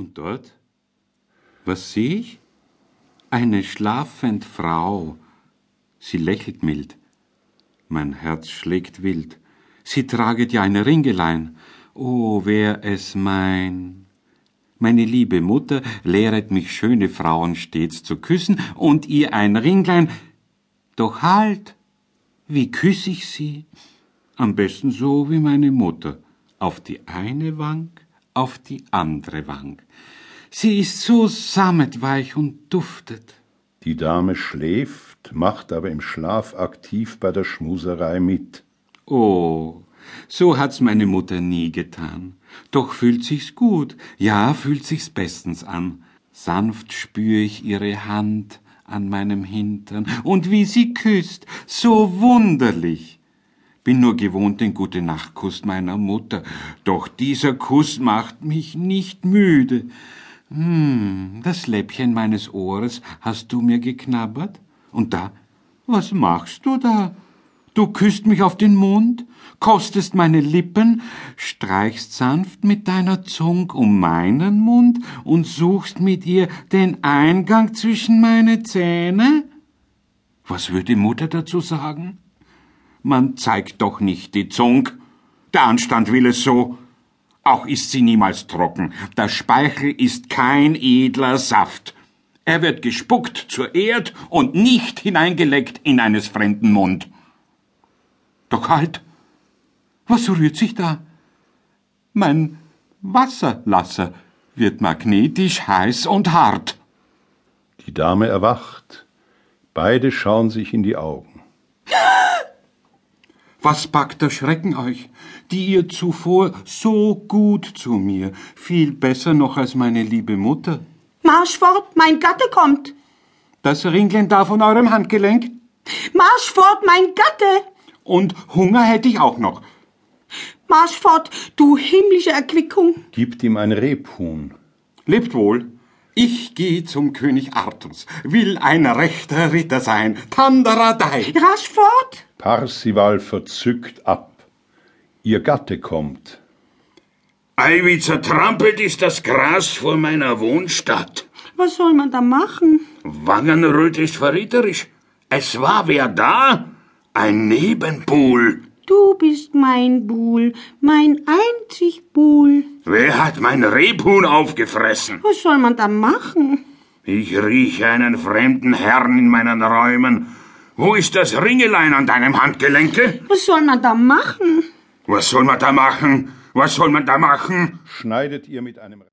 Und dort? Was sehe ich? Eine schlafend Frau. Sie lächelt mild. Mein Herz schlägt wild. Sie traget ja ein Ringelein. Oh, wär es mein. Meine liebe Mutter lehret mich schöne Frauen stets zu küssen und ihr ein Ringlein. Doch halt, wie küss ich sie? Am besten so wie meine Mutter. Auf die eine Wank, auf die andere Wank. Sie ist so sammetweich und duftet. Die Dame schläft, macht aber im Schlaf aktiv bei der Schmuserei mit. Oh, so hat's meine Mutter nie getan. Doch fühlt sich's gut, ja, fühlt sich's bestens an. Sanft spür ich ihre Hand an meinem Hintern und wie sie küsst, so wunderlich. Bin nur gewohnt den gute Nachtkuss meiner Mutter, doch dieser Kuss macht mich nicht müde. Hm, das Läppchen meines Ohres hast du mir geknabbert? Und da, was machst du da? Du küsst mich auf den Mund, kostest meine Lippen, streichst sanft mit deiner Zung um meinen Mund und suchst mit ihr den Eingang zwischen meine Zähne? Was würde Mutter dazu sagen? Man zeigt doch nicht die Zung. Der Anstand will es so. Auch ist sie niemals trocken. Der Speichel ist kein edler Saft. Er wird gespuckt zur Erd und nicht hineingeleckt in eines fremden Mund. Doch halt! Was rührt sich da? Mein Wasserlasser wird magnetisch heiß und hart. Die Dame erwacht. Beide schauen sich in die Augen. Was packt der Schrecken euch, die ihr zuvor so gut zu mir, viel besser noch als meine liebe Mutter? Marsch fort, mein Gatte kommt. Das Ringlein da von eurem Handgelenk? Marsch fort, mein Gatte. Und Hunger hätte ich auch noch. Marsch fort, du himmlische Erquickung. Gibt ihm ein Rebhuhn. Lebt wohl. Ich gehe zum König Artus, will ein rechter Ritter sein. Tandaradei. Rasch fort. Parsival verzückt ab. Ihr Gatte kommt. Ei, wie zertrampelt ist das Gras vor meiner Wohnstadt. Was soll man da machen? Wangenröt ist verräterisch. Es war wer da? Ein Nebenbuhl. Du bist mein Buhl, mein einzig Buhl. Wer hat mein Rebhuhn aufgefressen? Was soll man da machen? Ich rieche einen fremden Herrn in meinen Räumen. Wo ist das Ringelein an deinem Handgelenke? Was soll man da machen? Was soll man da machen? Was soll man da machen? Schneidet ihr mit einem